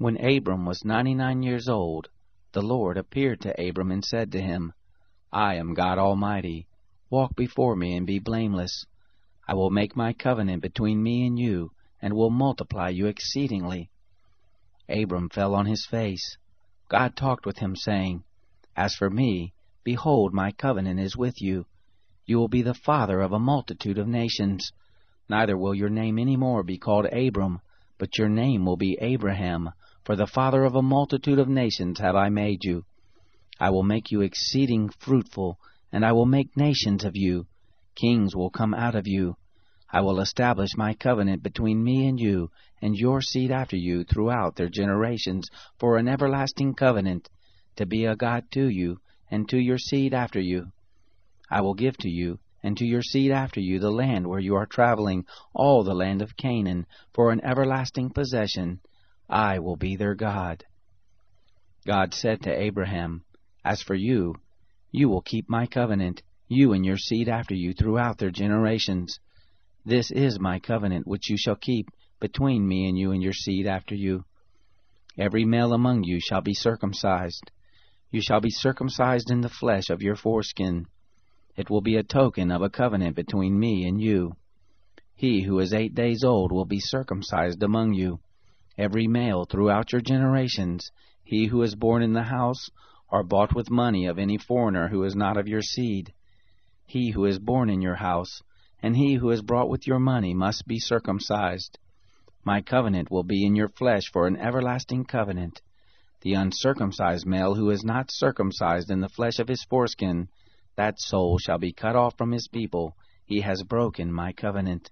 When Abram was ninety nine years old, the Lord appeared to Abram and said to him, I am God Almighty. Walk before me and be blameless. I will make my covenant between me and you, and will multiply you exceedingly. Abram fell on his face. God talked with him, saying, As for me, behold, my covenant is with you. You will be the father of a multitude of nations. Neither will your name any more be called Abram, but your name will be Abraham, for the father of a multitude of nations have I made you. I will make you exceeding fruitful, and I will make nations of you. Kings will come out of you. I will establish my covenant between me and you, and your seed after you throughout their generations, for an everlasting covenant, to be a God to you, and to your seed after you. I will give to you, and to your seed after you, the land where you are traveling, all the land of Canaan, for an everlasting possession. I will be their God. God said to Abraham, As for you, you will keep my covenant, you and your seed after you throughout their generations. This is my covenant which you shall keep between me and you and your seed after you. Every male among you shall be circumcised. You shall be circumcised in the flesh of your foreskin. It will be a token of a covenant between me and you. He who is eight days old will be circumcised among you every male throughout your generations, he who is born in the house, or bought with money of any foreigner who is not of your seed. He who is born in your house, and he who is brought with your money must be circumcised. My covenant will be in your flesh for an everlasting covenant. The uncircumcised male who is not circumcised in the flesh of his foreskin, that soul shall be cut off from his people. He has broken my covenant.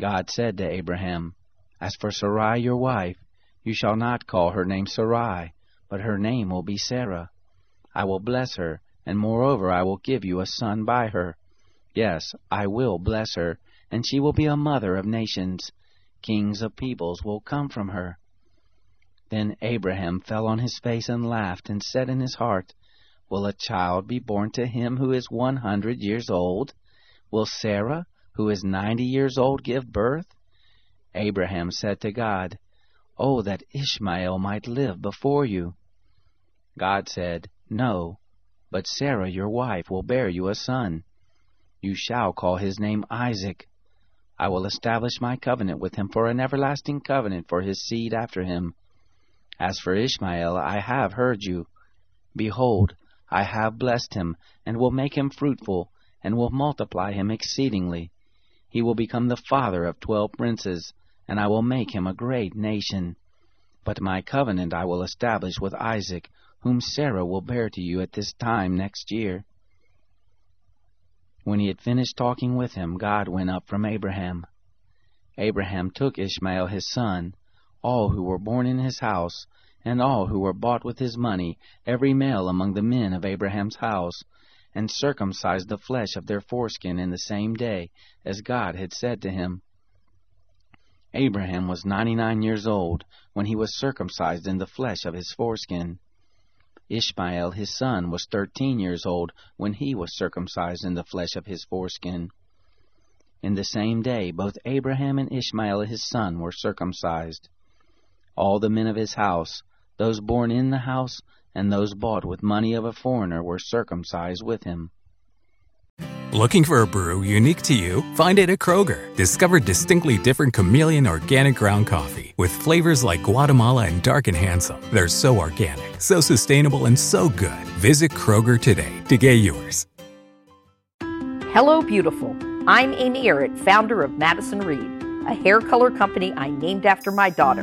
God said to Abraham, as for Sarai your wife, you shall not call her name Sarai, but her name will be Sarah. I will bless her, and moreover I will give you a son by her. Yes, I will bless her, and she will be a mother of nations. Kings of peoples will come from her. Then Abraham fell on his face and laughed, and said in his heart, Will a child be born to him who is one hundred years old? Will Sarah, who is ninety years old, give birth? Abraham said to God, Oh, that Ishmael might live before you. God said, No, but Sarah your wife will bear you a son. You shall call his name Isaac. I will establish my covenant with him for an everlasting covenant for his seed after him. As for Ishmael, I have heard you. Behold, I have blessed him, and will make him fruitful, and will multiply him exceedingly. He will become the father of twelve princes and I will make him a great nation. But my covenant I will establish with Isaac, whom Sarah will bear to you at this time next year. When he had finished talking with him, God went up from Abraham. Abraham took Ishmael his son, all who were born in his house, and all who were bought with his money, every male among the men of Abraham's house, and circumcised the flesh of their foreskin in the same day, as God had said to him. Abraham was ninety nine years old when he was circumcised in the flesh of his foreskin. Ishmael his son was thirteen years old when he was circumcised in the flesh of his foreskin. In the same day both Abraham and Ishmael his son were circumcised. All the men of his house, those born in the house, and those bought with money of a foreigner, were circumcised with him. Looking for a brew unique to you? Find it at Kroger. Discover distinctly different chameleon organic ground coffee with flavors like Guatemala and Dark and Handsome. They're so organic, so sustainable, and so good. Visit Kroger today to get yours. Hello, beautiful. I'm Amy Errett, founder of Madison Reed, a hair color company I named after my daughter.